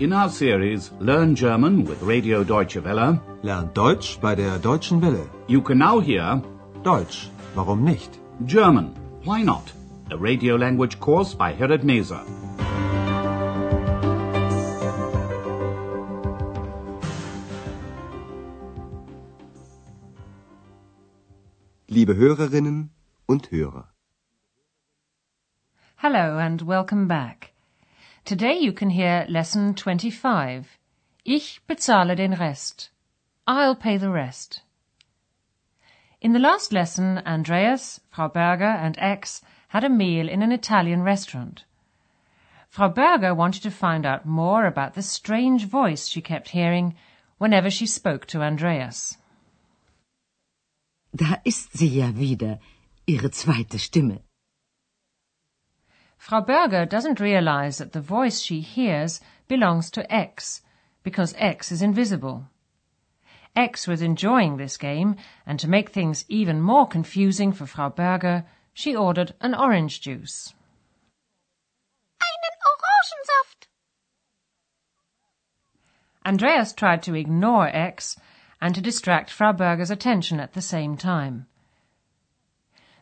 In our series Learn German with Radio Deutsche Welle, Lernt Deutsch bei der Deutschen Welle. you can now hear Deutsch, warum nicht? German, Why Not? A radio language course by Herrad Meese. Liebe Hörerinnen und Hörer. Hello and welcome back. Today you can hear lesson 25. Ich bezahle den Rest. I'll pay the rest. In the last lesson, Andreas, Frau Berger, and X had a meal in an Italian restaurant. Frau Berger wanted to find out more about the strange voice she kept hearing whenever she spoke to Andreas. Da ist sie ja wieder, ihre zweite Stimme. Frau Berger doesn't realize that the voice she hears belongs to X, because X is invisible. X was enjoying this game, and to make things even more confusing for Frau Berger, she ordered an orange juice. Einen Orangensaft. Andreas tried to ignore X and to distract Frau Berger's attention at the same time.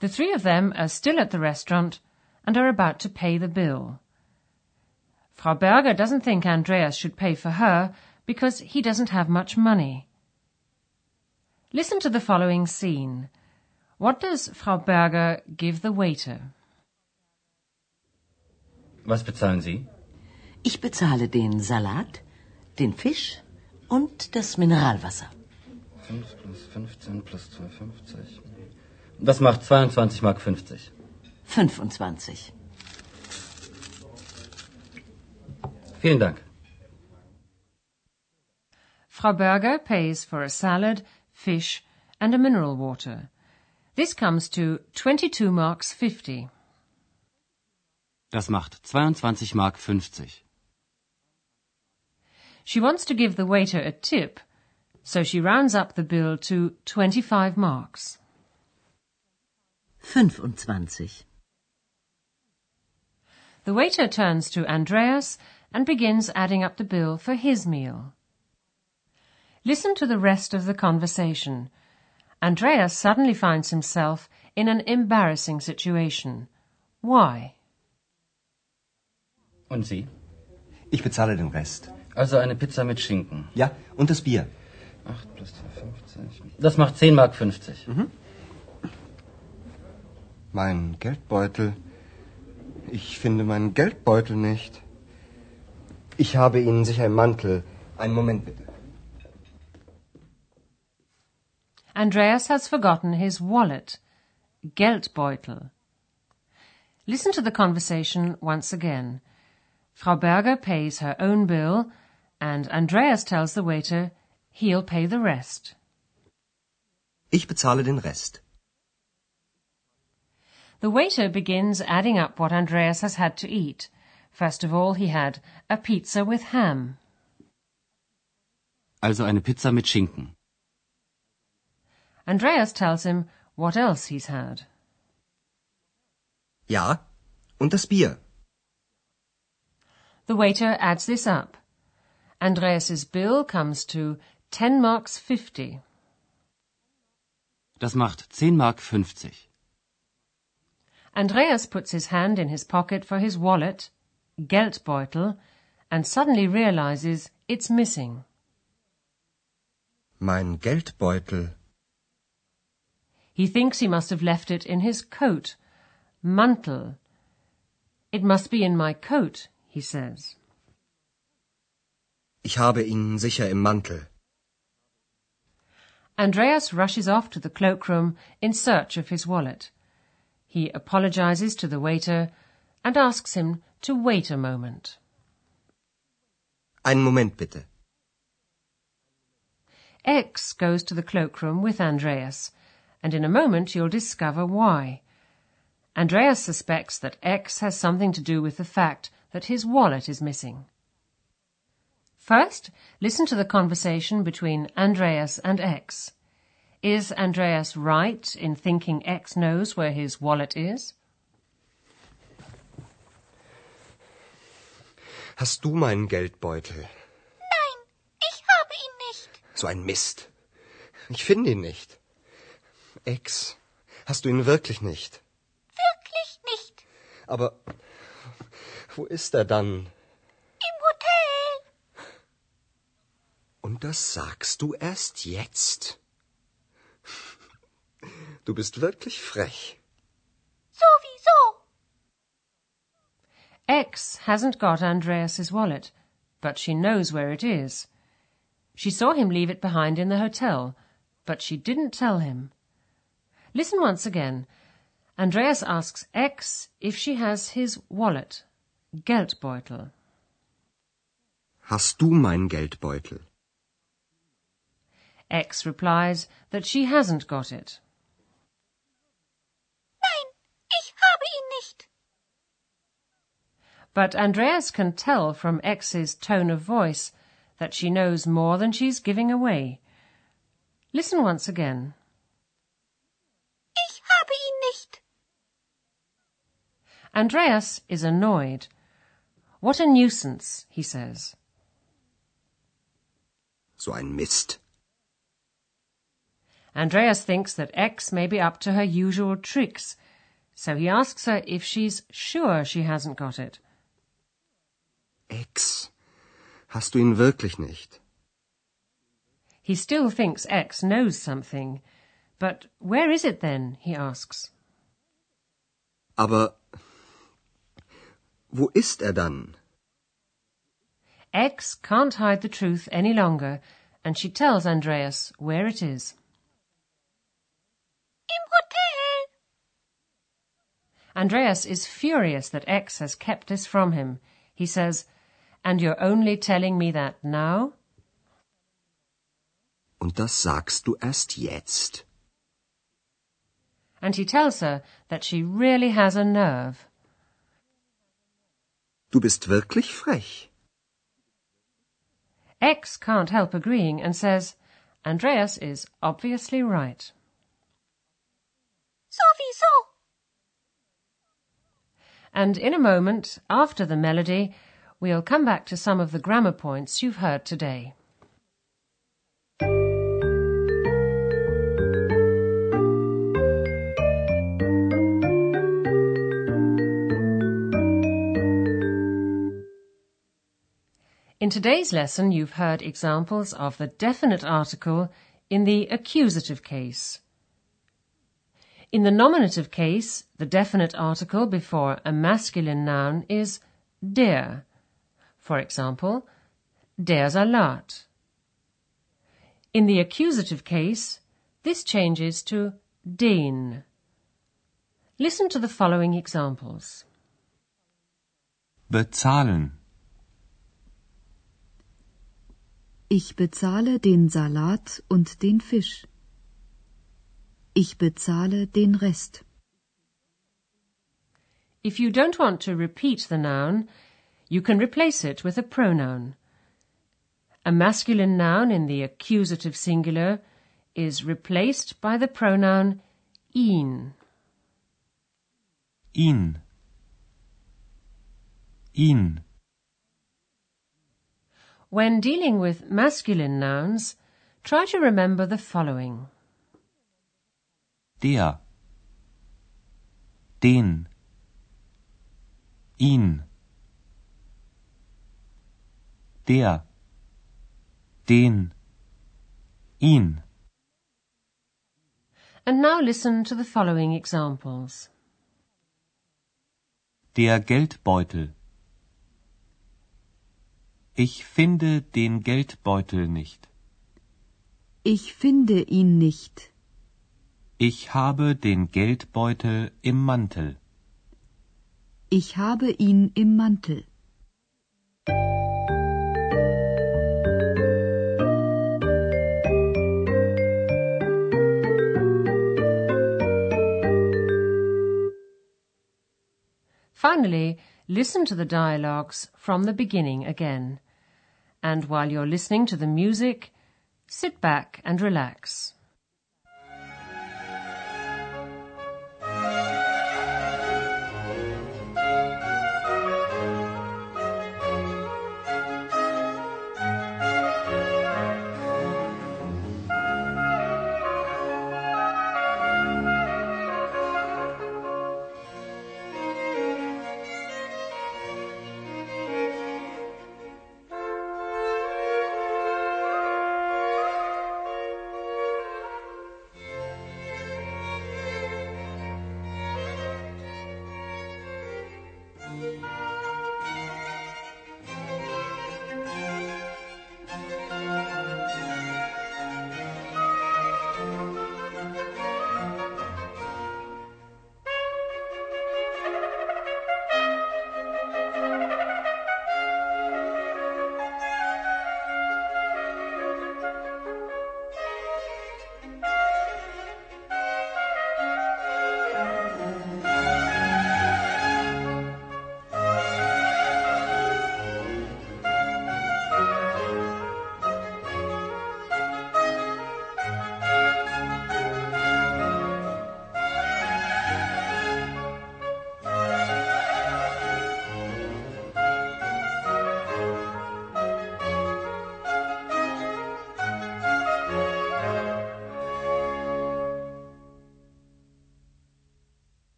The three of them are still at the restaurant and are about to pay the bill. Frau Berger doesn't think Andreas should pay for her because he doesn't have much money. Listen to the following scene. What does Frau Berger give the waiter? Was bezahlen Sie? Ich bezahle den Salat, den Fisch und das Mineralwasser. 5 plus 15 plus 2,50. Das macht 22 Mark 50. 25. Vielen Dank. Frau Berger pays for a salad, fish, and a mineral water. This comes to 22 marks 50. Das macht 22 Mark 50. She wants to give the waiter a tip, so she rounds up the bill to 25 marks. 25. The waiter turns to Andreas and begins adding up the bill for his meal. Listen to the rest of the conversation. Andreas suddenly finds himself in an embarrassing situation. Why? Und Sie? Ich bezahle den Rest. Also eine Pizza mit Schinken. Ja, und das Bier. 8 plus 2,50. Das macht 10 Mark 50. Mhm. Mein Geldbeutel. Ich finde meinen Geldbeutel nicht. Ich habe ihn sicher im Mantel. Einen Moment bitte. Andreas has forgotten his wallet. Geldbeutel. Listen to the conversation once again. Frau Berger pays her own bill, and Andreas tells the waiter he'll pay the rest. Ich bezahle den Rest. The waiter begins adding up what Andreas has had to eat. First of all, he had a pizza with ham. Also eine Pizza mit Schinken. Andreas tells him what else he's had. Ja, und das Bier. The waiter adds this up. Andreas's bill comes to 10 marks 50. Das macht 10 Mark 50. Andreas puts his hand in his pocket for his wallet, Geldbeutel, and suddenly realizes it's missing. Mein Geldbeutel. He thinks he must have left it in his coat, Mantel. It must be in my coat, he says. Ich habe ihn sicher im Mantel. Andreas rushes off to the cloakroom in search of his wallet. He apologizes to the waiter and asks him to wait a moment. Einen Moment bitte. X goes to the cloakroom with Andreas, and in a moment you'll discover why. Andreas suspects that X has something to do with the fact that his wallet is missing. First, listen to the conversation between Andreas and X. Is Andreas right in thinking X knows where his wallet is? Hast du meinen Geldbeutel? Nein, ich habe ihn nicht. So ein Mist. Ich finde ihn nicht. Ex, hast du ihn wirklich nicht? Wirklich nicht. Aber wo ist er dann? Im Hotel. Und das sagst du erst jetzt? Du bist wirklich frech. Sowieso. X hasn't got Andreas's wallet, but she knows where it is. She saw him leave it behind in the hotel, but she didn't tell him. Listen once again. Andreas asks X if she has his wallet, Geldbeutel. Hast du mein Geldbeutel? X replies that she hasn't got it. Nein, ich habe ihn nicht. But Andreas can tell from X's tone of voice that she knows more than she's giving away. Listen once again. Ich habe ihn nicht. Andreas is annoyed. What a nuisance, he says. So ein Mist. Andreas thinks that X may be up to her usual tricks, so he asks her if she's sure she hasn't got it. X, hast du ihn wirklich nicht? He still thinks X knows something. But where is it then? he asks. Aber wo ist er dann? X can't hide the truth any longer, and she tells Andreas where it is. Im Hotel. Andreas is furious that X has kept this from him. He says, And you're only telling me that now? Und das sagst du erst jetzt? And he tells her that she really has a nerve. Du bist wirklich frech. X can't help agreeing and says, Andreas is obviously right. Sowieso. And in a moment, after the melody, we'll come back to some of the grammar points you've heard today. In today's lesson, you've heard examples of the definite article in the accusative case. In the nominative case, the definite article before a masculine noun is der. For example, der Salat. In the accusative case, this changes to den. Listen to the following examples. Bezahlen. Ich bezahle den Salat und den Fisch. Ich bezahle den Rest. If you don't want to repeat the noun, you can replace it with a pronoun. A masculine noun in the accusative singular is replaced by the pronoun ihn. Ihn. Ihn. When dealing with masculine nouns, try to remember the following. Der. Den. Ihn. Der. Den. Ihn. And now listen to the following examples. Der Geldbeutel. Ich finde den Geldbeutel nicht. Ich finde ihn nicht. Ich habe den Geldbeutel im Mantel. Ich habe ihn im Mantel. Finally, listen to the dialogues from the beginning again. And while you're listening to the music, sit back and relax.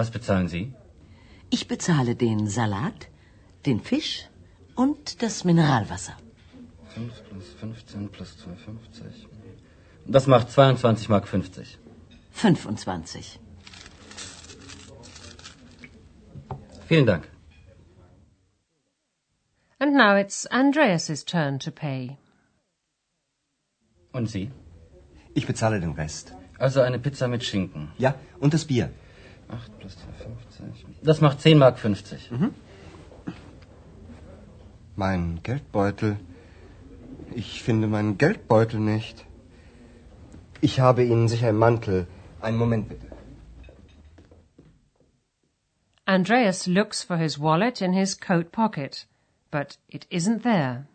Was bezahlen Sie? Ich bezahle den Salat, den Fisch und das Mineralwasser. 5 plus 15 plus 2,50. Das macht 22 Mark 50. 25. Vielen Dank. And now it's Andreas's turn to pay. Und Sie? Ich bezahle den Rest. Also eine Pizza mit Schinken. Ja, und das Bier. 8 plus 2,50. Das macht 10 Mark 50. Mein Geldbeutel. Ich finde meinen Geldbeutel nicht. Ich habe Ihnen sicher im Mantel. Einen Moment bitte. Andreas looks for his wallet in his coat pocket, but it isn't there.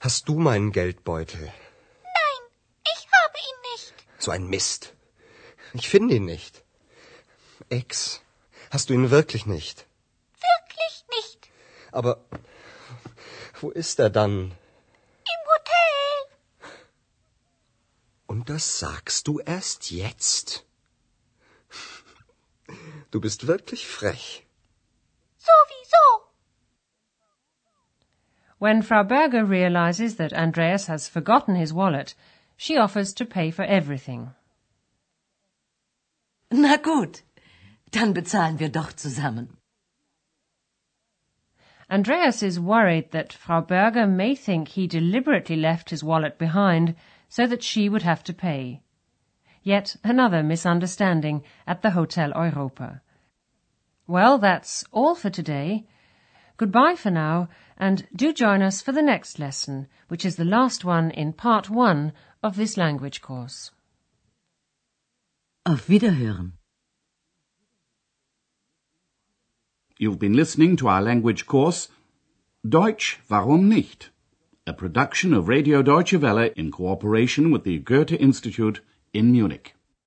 Hast du meinen Geldbeutel? Nein, ich habe ihn nicht. So ein Mist. Ich finde ihn nicht. Ex, hast du ihn wirklich nicht? Wirklich nicht. Aber wo ist er dann? Im Hotel. Und das sagst du erst jetzt? Du bist wirklich frech. Sowieso. When Frau Berger realizes that Andreas has forgotten his wallet, she offers to pay for everything. Na gut, dann bezahlen wir doch zusammen. Andreas is worried that Frau Berger may think he deliberately left his wallet behind so that she would have to pay. Yet another misunderstanding at the Hotel Europa. Well, that's all for today. Goodbye for now, and do join us for the next lesson, which is the last one in part one of this language course. Auf Wiederhören. You've been listening to our language course Deutsch, warum nicht? A production of Radio Deutsche Welle in cooperation with the Goethe Institute in Munich.